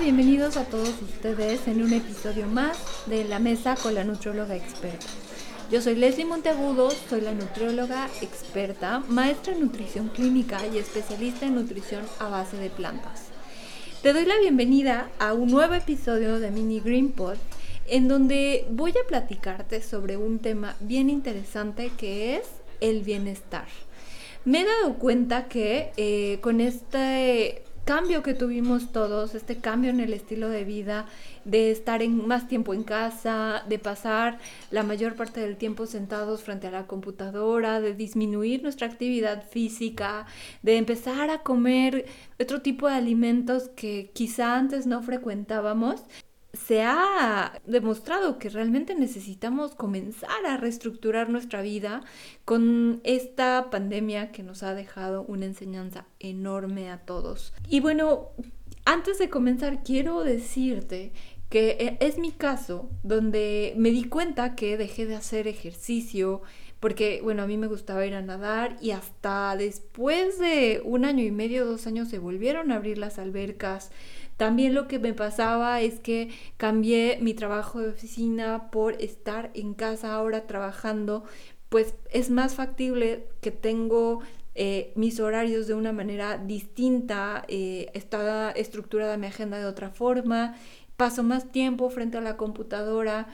Bienvenidos a todos ustedes en un episodio más de La Mesa con la Nutrióloga Experta. Yo soy Leslie Monteagudo, soy la nutrióloga experta, maestra en nutrición clínica y especialista en nutrición a base de plantas. Te doy la bienvenida a un nuevo episodio de Mini Green Pod en donde voy a platicarte sobre un tema bien interesante que es el bienestar. Me he dado cuenta que eh, con este cambio que tuvimos todos, este cambio en el estilo de vida, de estar en más tiempo en casa, de pasar la mayor parte del tiempo sentados frente a la computadora, de disminuir nuestra actividad física, de empezar a comer otro tipo de alimentos que quizá antes no frecuentábamos, se ha demostrado que realmente necesitamos comenzar a reestructurar nuestra vida con esta pandemia que nos ha dejado una enseñanza enorme a todos. Y bueno, antes de comenzar quiero decirte que e, es mi caso donde me di cuenta que dejé de hacer ejercicio porque bueno, a mí me gustaba ir a nadar y hasta después de un año y medio, dos años se volvieron a abrir las albercas también lo que me pasaba es que cambié mi trabajo de oficina por estar en casa ahora trabajando, pues es más factible que tengo eh, mis horarios de una manera distinta, eh, está estructurada mi agenda de otra forma, paso más tiempo frente a la computadora.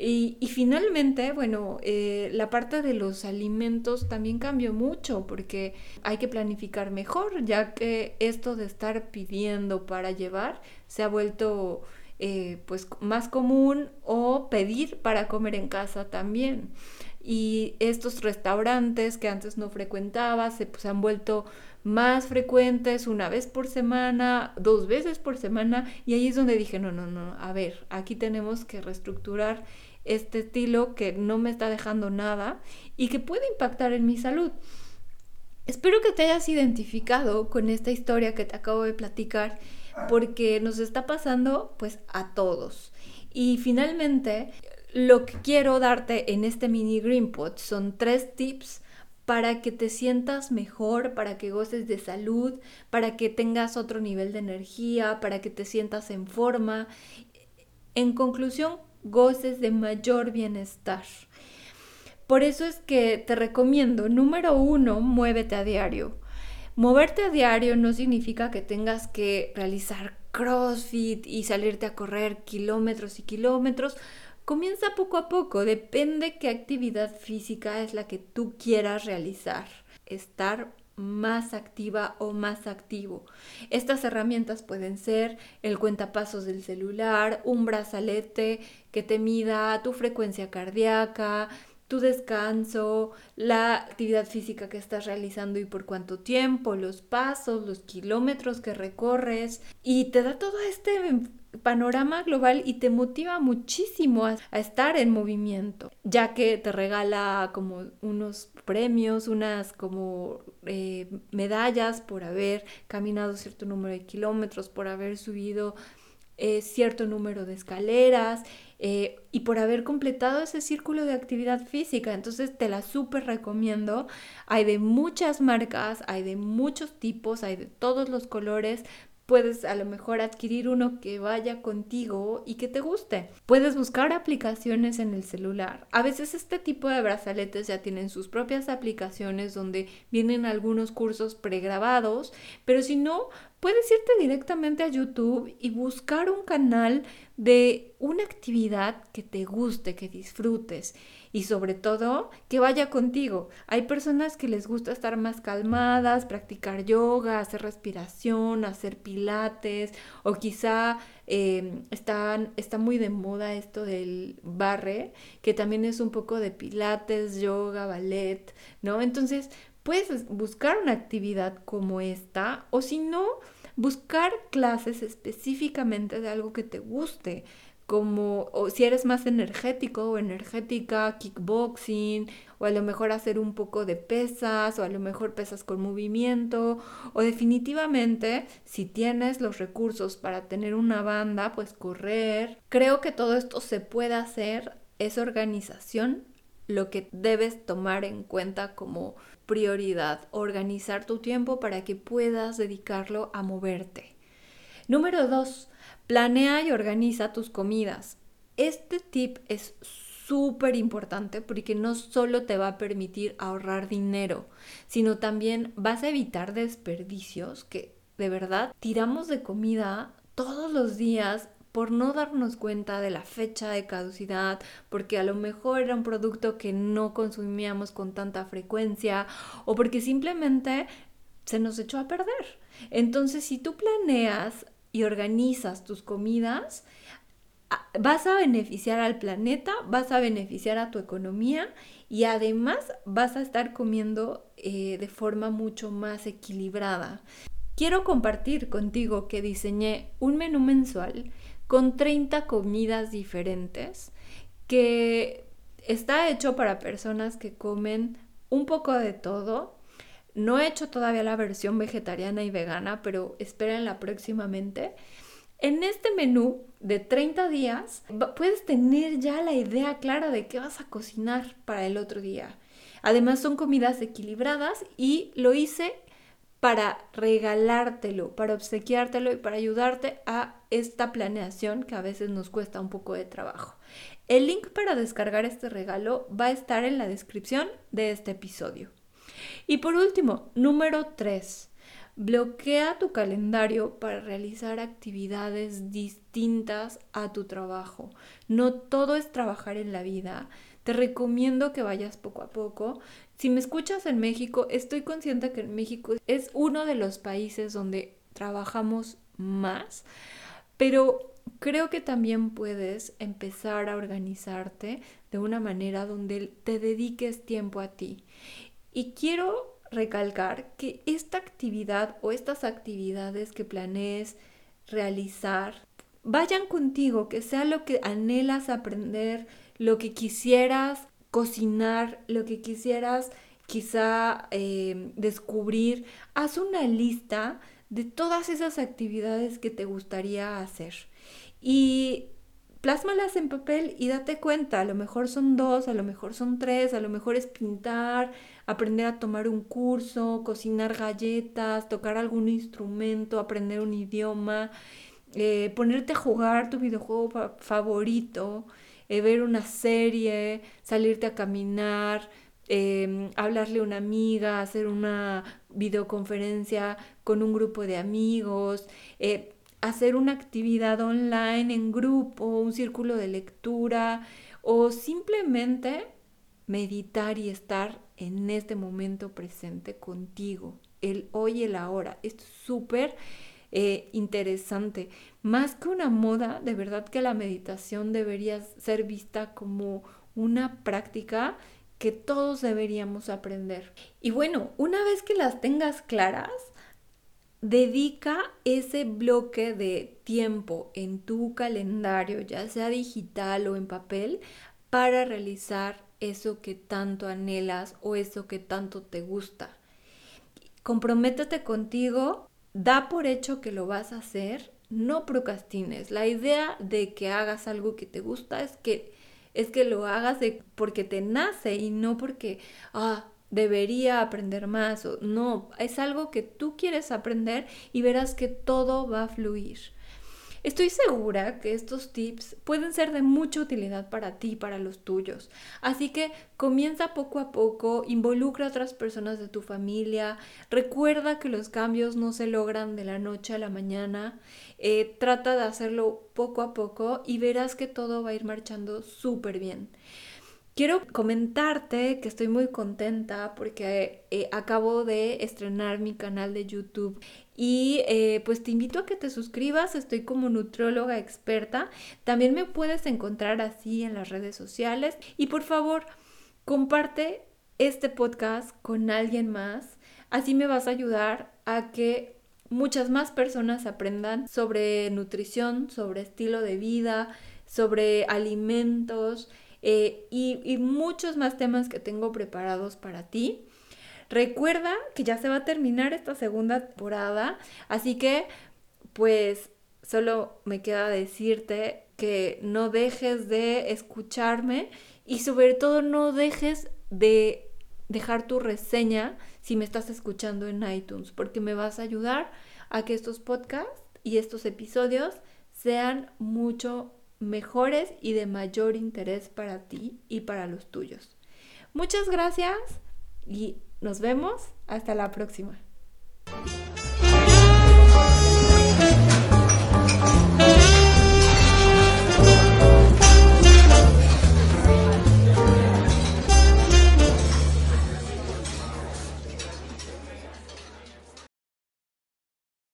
Y, finalmente, bueno, eh, la parte de los alimentos también cambió mucho porque hay que planificar mejor, ya que esto de estar pidiendo para llevar se ha vuelto eh, pues más común o pedir para comer en casa también. Y estos restaurantes que antes no frecuentaba se pues, han vuelto más frecuentes, una vez por semana, dos veces por semana, y ahí es donde dije, no, no, no, a ver, aquí tenemos que reestructurar este estilo que no me está dejando nada y que puede impactar en mi salud. Espero que te hayas identificado con esta historia que te acabo de platicar porque nos está pasando pues a todos. Y finalmente, lo que quiero darte en este mini Green Pot son tres tips para que te sientas mejor, para que goces de salud, para que tengas otro nivel de energía, para que te sientas en forma. En conclusión, goces de mayor bienestar. Por eso es que te recomiendo, número uno, muévete a diario. Moverte a diario no significa que tengas que realizar CrossFit y salirte a correr kilómetros y kilómetros. Comienza poco a poco, depende qué actividad física es la que tú quieras realizar. Estar más activa o más activo. Estas herramientas pueden ser el cuentapasos del celular, un brazalete que te mida tu frecuencia cardíaca, tu descanso, la actividad física que estás realizando y por cuánto tiempo, los pasos, los kilómetros que recorres y te da todo este panorama global y te motiva muchísimo a, estar en movimiento, ya que te regala como unos premios, unas como eh, medallas por haber caminado cierto número de kilómetros, por haber subido eh, cierto número de escaleras eh, y por haber completado ese círculo de actividad física. Entonces te la súper recomiendo. Hay de muchas marcas, hay de muchos tipos, hay de todos los colores puedes a lo mejor adquirir uno que vaya contigo y que te guste. Puedes buscar aplicaciones en el celular. A veces este tipo de brazaletes ya tienen sus propias aplicaciones donde vienen algunos cursos pregrabados, pero si no, puedes irte directamente a YouTube y buscar un canal de una actividad que te guste, que disfrutes y sobre todo que vaya contigo. Hay personas que les gusta estar más calmadas, practicar yoga, hacer respiración, hacer pilates o quizá em, está muy de moda esto del barre, que también es un poco de pilates, yoga, ballet, ¿no? Entonces puedes buscar una actividad como esta o si no, buscar clases específicamente de algo que te guste como o si eres más energético o energética, kickboxing, o a lo mejor hacer un poco de pesas, o a lo mejor pesas con movimiento, o definitivamente si tienes los recursos para tener una banda, pues correr. Creo que todo esto se puede hacer, es organización lo que debes tomar en cuenta como prioridad, organizar tu tiempo para que puedas dedicarlo a moverte. Número 2. Planea y organiza tus comidas. Este tip es súper importante porque no solo te va a permitir ahorrar dinero, sino también vas a evitar desperdicios que de verdad tiramos de comida todos los días por no darnos cuenta de la fecha de caducidad, porque a lo mejor era un producto que no consumíamos con tanta frecuencia o porque simplemente se nos echó a perder. Entonces, si tú planeas y organizas tus comidas, vas a beneficiar al planeta, vas a beneficiar a tu economía y además vas a estar comiendo eh, de forma mucho más equilibrada. Quiero compartir contigo que diseñé un menú mensual con 30 comidas diferentes que está hecho para personas que comen un poco de todo. No he hecho todavía la versión vegetariana y vegana, pero espérenla próximamente. En este menú de 30 días puedes tener ya la idea clara de qué vas a cocinar para el otro día. Además son comidas equilibradas y lo hice para regalártelo, para obsequiártelo y para ayudarte a esta planeación que a veces nos cuesta un poco de trabajo. El link para descargar este regalo va a estar en la descripción de este episodio. Y por último, número 3. Bloquea tu calendario para realizar actividades distintas a tu trabajo. No todo es trabajar en la vida. Te recomiendo que vayas poco a poco. Si me escuchas en México, estoy consciente que México es uno de los países donde trabajamos más, pero creo que también puedes empezar a organizarte de una manera donde te dediques tiempo a ti. Y quiero recalcar que esta actividad o estas actividades que planees realizar vayan contigo, que sea lo que anhelas aprender, lo que quisieras cocinar, lo que quisieras quizá eh, descubrir. Haz una lista de todas esas actividades que te gustaría hacer. Y plásmalas en papel y date cuenta, a lo mejor son dos, a lo mejor son tres, a lo mejor es pintar, aprender a tomar un curso, cocinar galletas, tocar algún instrumento, aprender un idioma, eh, ponerte a jugar tu videojuego favorito, eh, ver una serie, salirte a caminar, em, hablarle a una amiga, hacer una videoconferencia con un grupo de amigos, eh, hacer una actividad online en grupo, un círculo de lectura o simplemente meditar y estar en este momento presente contigo, el hoy y el ahora. Es súper eh, interesante. Más que una moda, de verdad que la meditación debería ser vista como una práctica que todos deberíamos aprender. Y bueno, una vez que las tengas claras, Dedica ese bloque de tiempo en tu calendario, ya sea digital o en papel, para realizar eso que tanto anhelas o eso que tanto te gusta. Comprométete contigo, da por hecho que lo vas a hacer, no procrastines. La idea de que hagas algo que te gusta es que es que lo hagas porque te nace y no porque ah, debería aprender más o no, es algo que tú quieres aprender y verás que todo va a fluir. Estoy segura que estos tips pueden ser de mucha utilidad para ti y para los tuyos. Así que comienza poco a poco, involucra a otras personas de tu familia, recuerda que los cambios no se logran de la noche a la mañana, eh, trata de hacerlo poco a poco y verás que todo va a ir marchando súper bien. Quiero comentarte que estoy muy contenta porque eh, acabo de estrenar mi canal de YouTube y eh, pues te invito a que te suscribas, estoy como nutrióloga experta, también me puedes encontrar así en las redes sociales. Y por favor comparte este podcast con alguien más, así me vas a ayudar a que muchas más personas aprendan sobre nutrición, sobre estilo de vida, sobre alimentos eh, y, muchos más temas que tengo preparados para ti. Recuerda que ya se va a terminar esta segunda temporada, así que pues solo me queda decirte que no dejes de escucharme y sobre todo no dejes de dejar tu reseña si me estás escuchando en iTunes, porque me vas a ayudar a que estos podcasts y estos episodios sean mucho mejores y de mayor interés para ti y para los tuyos. Muchas gracias y nos vemos hasta la próxima.